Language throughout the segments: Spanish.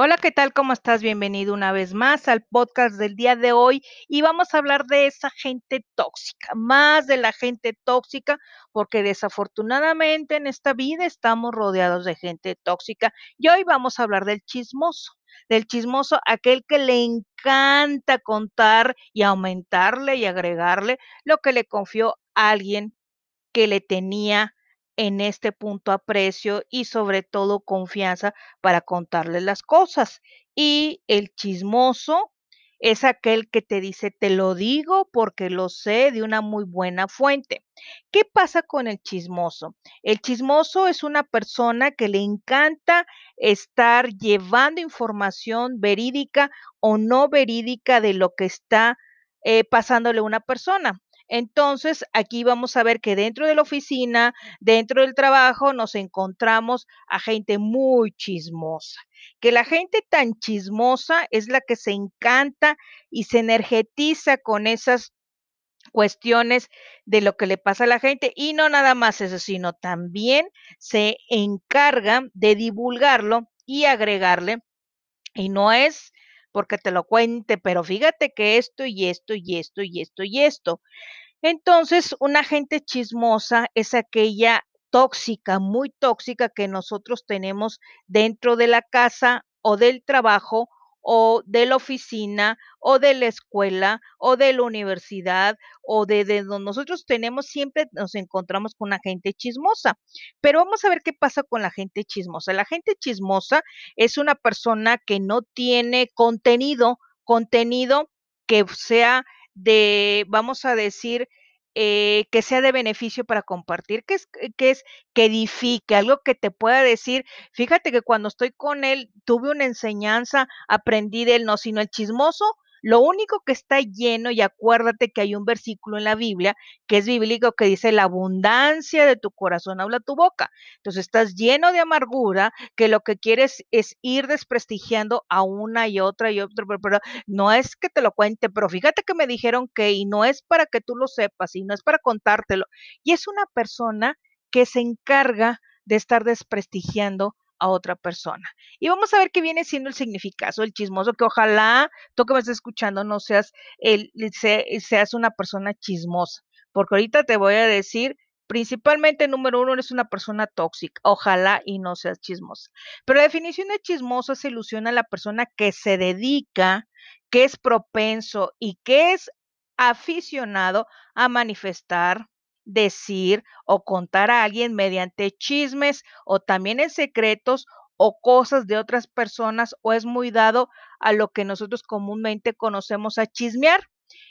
Hola, ¿qué tal? ¿Cómo estás? Bienvenido una vez más al podcast del día de hoy y vamos a hablar de esa gente tóxica, más de la gente tóxica, porque desafortunadamente en esta vida estamos rodeados de gente tóxica y hoy vamos a hablar del chismoso, del chismoso, aquel que le encanta contar y aumentarle y agregarle lo que le confió alguien que le tenía en este punto aprecio y sobre todo confianza para contarle las cosas. Y el chismoso es aquel que te dice, te lo digo porque lo sé de una muy buena fuente. ¿Qué pasa con el chismoso? El chismoso es una persona que le encanta estar llevando información verídica o no verídica de lo que está eh, pasándole a una persona. Entonces, aquí vamos a ver que dentro de la oficina, dentro del trabajo, nos encontramos a gente muy chismosa. Que la gente tan chismosa es la que se encanta y se energetiza con esas cuestiones de lo que le pasa a la gente y no nada más eso, sino también se encarga de divulgarlo y agregarle y no es porque te lo cuente, pero fíjate que esto y esto y esto y esto y esto. Entonces, una gente chismosa es aquella tóxica, muy tóxica que nosotros tenemos dentro de la casa o del trabajo o de la oficina o de la escuela o de la universidad o de, donde nosotros tenemos, siempre nos encontramos con una gente chismosa. Pero vamos a ver qué pasa con la gente chismosa. La gente chismosa es una persona que no tiene contenido, contenido que sea de, vamos a decir, eh, que sea de beneficio para compartir, que es, que es que edifique, algo que te pueda decir, fíjate que cuando estoy con él tuve una enseñanza, aprendí de él, no, sino el chismoso lo único que está lleno, y acuérdate que hay un versículo en la Biblia que es bíblico que dice, la abundancia de tu corazón habla tu boca. Entonces estás lleno de amargura, que lo que quieres es ir desprestigiando a una y otra y otra, pero, no es que te lo cuente, pero fíjate que me dijeron que, y no es para que tú lo sepas, y no es para contártelo. Y es una persona que se encarga de estar desprestigiando a otra persona. Y vamos a ver qué viene siendo el significado el chismoso, que ojalá tú que me estés escuchando no seas, el, seas una persona chismosa, porque ahorita te voy a decir, principalmente número uno, eres una persona tóxica, ojalá y no seas chismosa. Pero la definición de chismoso es ilusiona a la persona que se dedica, que es propenso y que es aficionado a manifestar, decir o contar a alguien mediante chismes o también en secretos o cosas de otras personas o es muy dado a lo que nosotros comúnmente conocemos a chismear.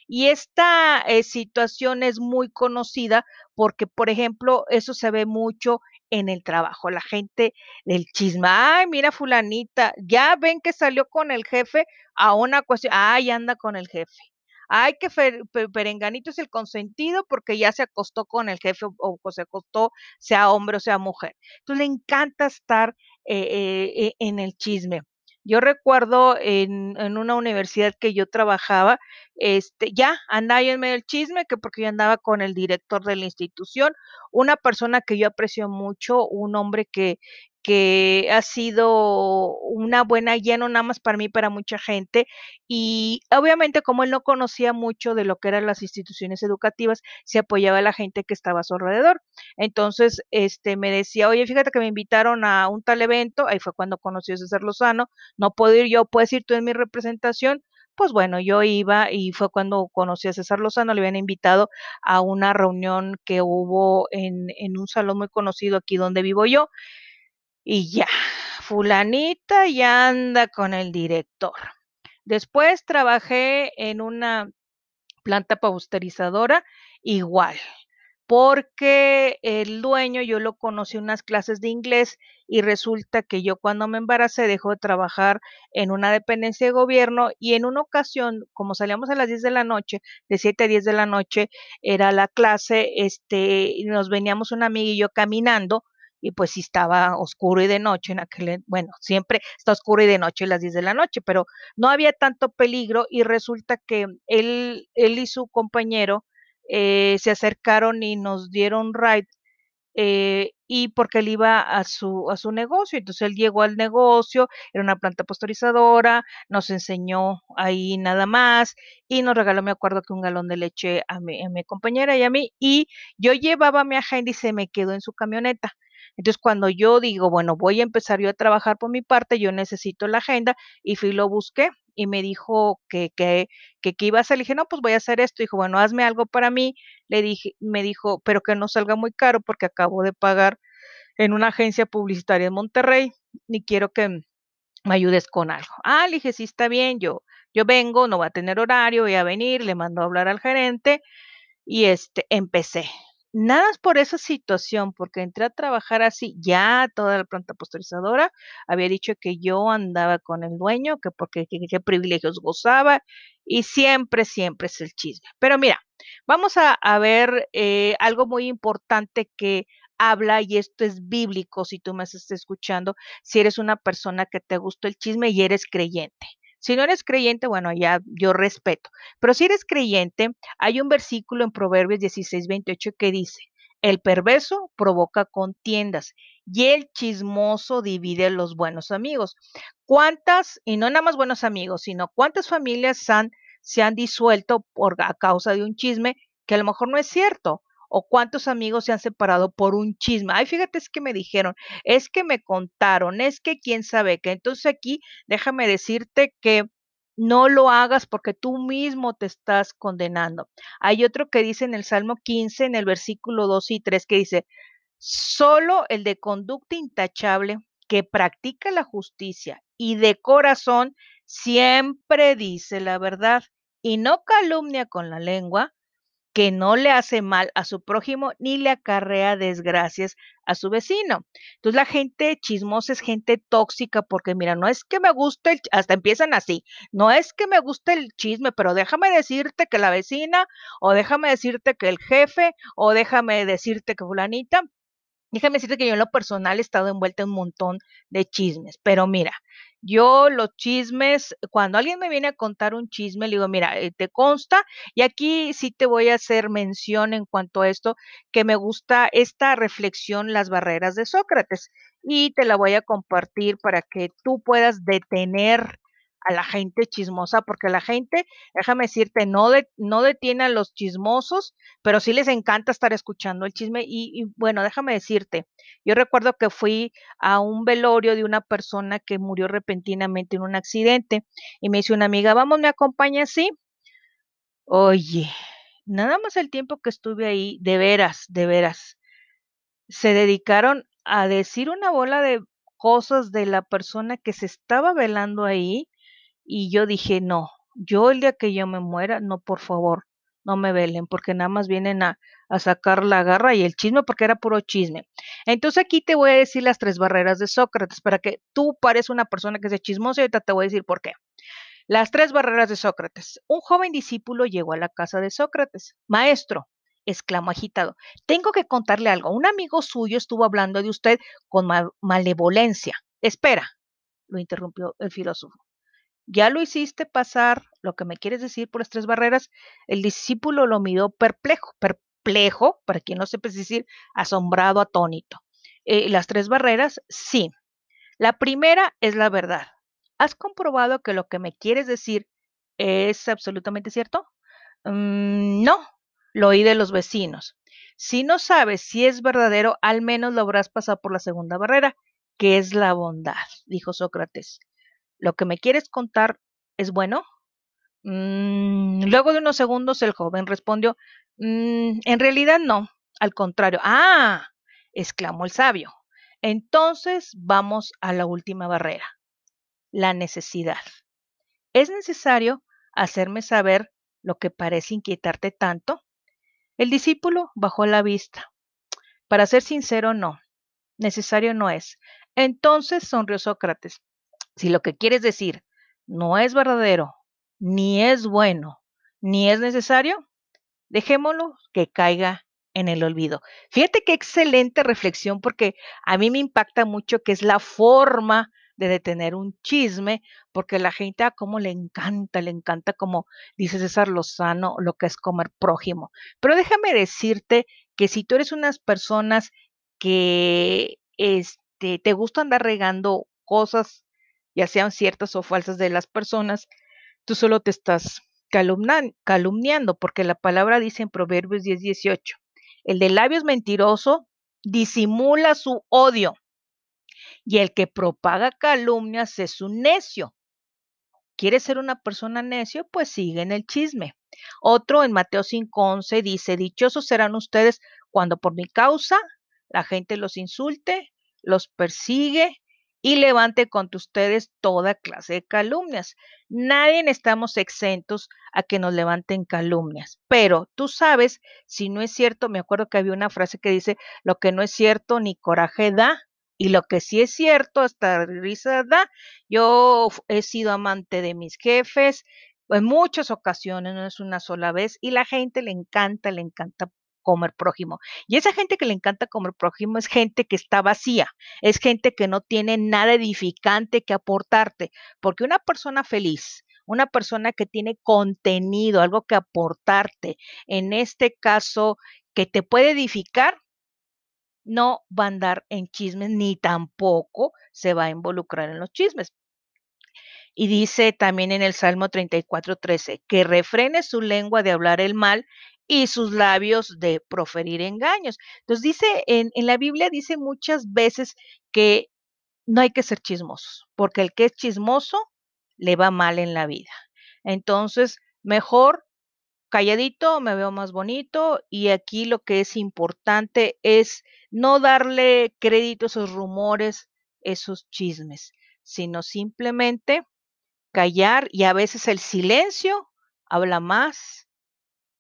Y esta eh, situación es muy conocida porque, por ejemplo, eso se ve mucho en el trabajo. La gente del chisme, ay, mira fulanita, ya ven que salió con el jefe a una cuestión, ay, anda con el jefe. Ay, que Perenganito es el consentido porque ya se acostó con el jefe o, se acostó, sea hombre o sea mujer. Entonces le encanta estar eh, eh, en el chisme. Yo recuerdo en, en, una universidad que yo trabajaba, este, ya andaba yo en medio del chisme, que porque yo andaba con el director de la institución, una persona que yo aprecio mucho, un hombre que, que ha sido una buena guía, no nada más para mí, para mucha gente. Y obviamente como él no conocía mucho de lo que eran las instituciones educativas, se apoyaba a la gente que estaba a su alrededor. Entonces, este, me decía, oye, fíjate que me invitaron a un tal evento, ahí fue cuando conoció a César Lozano, no puedo ir yo, puedes ir tú en mi representación, pues bueno, yo iba y fue cuando conocí a César Lozano, le habían invitado a una reunión que hubo en, en un salón muy conocido aquí donde vivo yo y ya, fulanita ya anda con el director. Después trabajé en una planta pausterizadora igual, porque el dueño yo lo conocí unas clases de inglés y resulta que yo cuando me embaracé dejó de trabajar en una dependencia de gobierno y en una ocasión, como salíamos a las 10 de la noche, de 7 a 10 de la noche era la clase, este, nos veníamos una amiga y yo caminando y pues sí estaba oscuro y de noche en aquel, bueno, siempre está oscuro y de noche a las 10 de la noche, pero no había tanto peligro y resulta que él, él y su compañero eh, se acercaron y nos dieron ride eh, y porque él iba a su, a su negocio. Entonces él llegó al negocio, era una planta pastorizadora, nos enseñó ahí nada más y nos regaló, me acuerdo que un galón de leche a mi, a mi compañera y a mí y yo llevaba mi agenda y se me quedó en su camioneta. Entonces, cuando yo digo, bueno, voy a empezar yo a trabajar por mi parte, yo necesito la agenda y fui lo busqué y me dijo que, que, que, que iba a hacer. Le dije, no, pues voy a hacer esto. Dijo, bueno, hazme algo para mí. Le dije, me dijo, pero que no salga muy caro porque acabo de pagar en una agencia publicitaria en Monterrey y quiero que me ayudes con algo. Ah, le dije, sí, está bien, yo, yo vengo, no va a tener horario, voy a venir, le mando a hablar al gerente y este, empecé. Nada por esa situación, porque entré a trabajar así, ya toda la planta posterizadora había dicho que yo andaba con el dueño, que porque qué privilegios gozaba, y siempre, siempre es el chisme. Pero mira, vamos a, a ver eh, algo muy importante que habla, y esto es bíblico, si tú me estás escuchando, si eres una persona que te gusta el chisme y eres creyente. Si no eres creyente, bueno, ya yo respeto. Pero si eres creyente, hay un versículo en Proverbios 16, 28 que dice, el perverso provoca contiendas y el chismoso divide los buenos amigos. ¿Cuántas, y no nada más buenos amigos, sino cuántas familias se han disuelto por, a causa de un chisme que a lo mejor no es cierto? O cuántos amigos se han separado por un chisme. Ay, fíjate, es que me dijeron, es que me contaron, es que quién sabe qué. Entonces aquí déjame decirte que no lo hagas porque tú mismo te estás condenando. Hay otro que dice en el Salmo 15, en el versículo 2 y 3, que dice, solo el de conducta intachable que practica la justicia y de corazón siempre dice la verdad y no calumnia con la lengua, que no le hace mal a su prójimo ni le acarrea desgracias a su vecino. Entonces la gente chismosa es gente tóxica porque mira, no es que me guste el, hasta empiezan así, no es que me guste el chisme, pero déjame decirte que la vecina o déjame decirte que el jefe o déjame decirte que fulanita Déjame decirte que yo en lo personal he estado envuelta en un montón de chismes, pero mira, yo los chismes, cuando alguien me viene a contar un chisme, le digo, mira, eh, te consta, y aquí sí te voy a hacer mención en cuanto a esto, que me gusta esta reflexión, las barreras de Sócrates, y te la voy a compartir para que tú puedas detener a la gente chismosa, porque la gente, déjame decirte, no, no detiene a los chismosos, pero sí les encanta estar escuchando el chisme. Y, y, bueno, déjame decirte, yo recuerdo que fui a un velorio de una persona que murió repentinamente en un accidente y me dice una amiga, vamos, me acompaña así. Oye, nada más el tiempo que estuve ahí, de veras, de veras, se dedicaron a decir una bola de cosas de la persona que se estaba velando ahí y yo dije, no, yo el día que yo me muera, no, por favor, no me velen, porque nada más vienen a, a, sacar la garra y el chisme, porque era puro chisme. Entonces aquí te voy a decir las tres barreras de Sócrates, para que tú pares una persona que sea chismosa y ahorita te voy a decir por qué. Las tres barreras de Sócrates. Un joven discípulo llegó a la casa de Sócrates. Maestro, exclamó agitado, tengo que contarle algo. Un amigo suyo estuvo hablando de usted con mal malevolencia. Espera, lo interrumpió el filósofo ya lo hiciste pasar lo que me quieres decir por las tres barreras. El discípulo lo miró perplejo, perplejo, para quien no sepa decir, asombrado, atónito. Eh, las tres barreras, sí. La primera es la verdad. ¿Has comprobado que lo que me quieres decir es absolutamente cierto? Mm, no, lo oí de los vecinos. Si no sabes si es verdadero, al menos lo habrás pasado por la segunda barrera, que es la bondad, dijo Sócrates. ¿Lo que me quieres contar es bueno? Mm, luego de unos segundos el joven respondió, mm, en realidad no, al contrario. Ah, exclamó el sabio. Entonces vamos a la última barrera, la necesidad. ¿Es necesario hacerme saber lo que parece inquietarte tanto? El discípulo bajó la vista. Para ser sincero, no. Necesario no es. Entonces sonrió Sócrates. Si lo que quieres decir no es verdadero, ni es bueno, ni es necesario, dejémoslo que caiga en el olvido. Fíjate qué excelente reflexión porque a mí me impacta mucho que es la forma de detener un chisme, porque la gente a cómo le encanta, le encanta como dice César Lozano, lo que es comer prójimo. Pero déjame decirte que si tú eres unas personas que este, te gusta andar regando cosas, ya sean ciertas o falsas de las personas, tú solo te estás calumniando, porque la palabra dice en Proverbios 10, 18, el de labios mentiroso disimula su odio y el que propaga calumnias es un necio. ¿Quieres ser una persona necio? Pues sigue en el chisme. Otro en Mateo 5:11 dice, dichosos serán ustedes cuando por mi causa la gente los insulte, los persigue y levante contra ustedes toda clase de calumnias. Nadie estamos exentos a que nos levanten calumnias, pero tú sabes si no es cierto, me acuerdo que había una frase que dice, lo que no es cierto ni coraje da, y lo que sí es cierto, hasta risa da, yo he sido amante de mis jefes en muchas ocasiones, no es una sola vez, y la gente le encanta, le encanta comer prójimo. Y esa gente que le encanta comer prójimo es gente que está vacía, es gente que no tiene nada edificante que aportarte, porque una persona feliz, una persona que tiene contenido, algo que aportarte, en este caso, que te puede edificar, no va a andar en chismes ni tampoco se va a involucrar en los chismes. Y dice también en el Salmo 34, 13, que refrene su lengua de hablar el mal y sus labios de proferir engaños. Entonces dice, en, en la Biblia dice muchas veces que no hay que ser chismosos, porque el que es chismoso le va mal en la vida. Entonces, mejor calladito, me veo más bonito y aquí lo que es importante es no darle crédito a esos rumores, esos chismes, sino simplemente callar y a veces el silencio habla más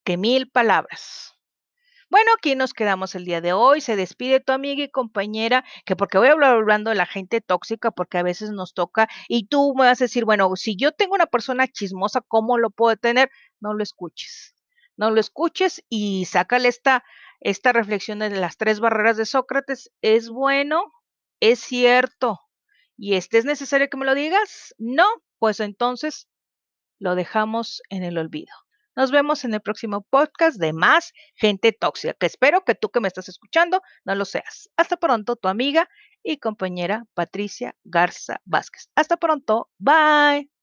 que mil palabras. Bueno, aquí nos quedamos el día de hoy. Se despide tu amiga y compañera, que porque voy a hablar hablando de la gente tóxica, porque a veces nos toca, y tú me vas a decir, bueno, si yo tengo una persona chismosa, ¿cómo lo puedo tener? No lo escuches. No lo escuches y sácale esta, esta reflexión de las tres barreras de Sócrates. ¿Es bueno? ¿Es cierto? ¿Y este es necesario que me lo digas? No, pues entonces lo dejamos en el olvido. Nos vemos en el próximo podcast de Más Gente Tóxica, que espero que tú que me estás escuchando no lo seas. Hasta pronto, tu amiga y compañera Patricia Garza Vázquez. Hasta pronto, bye.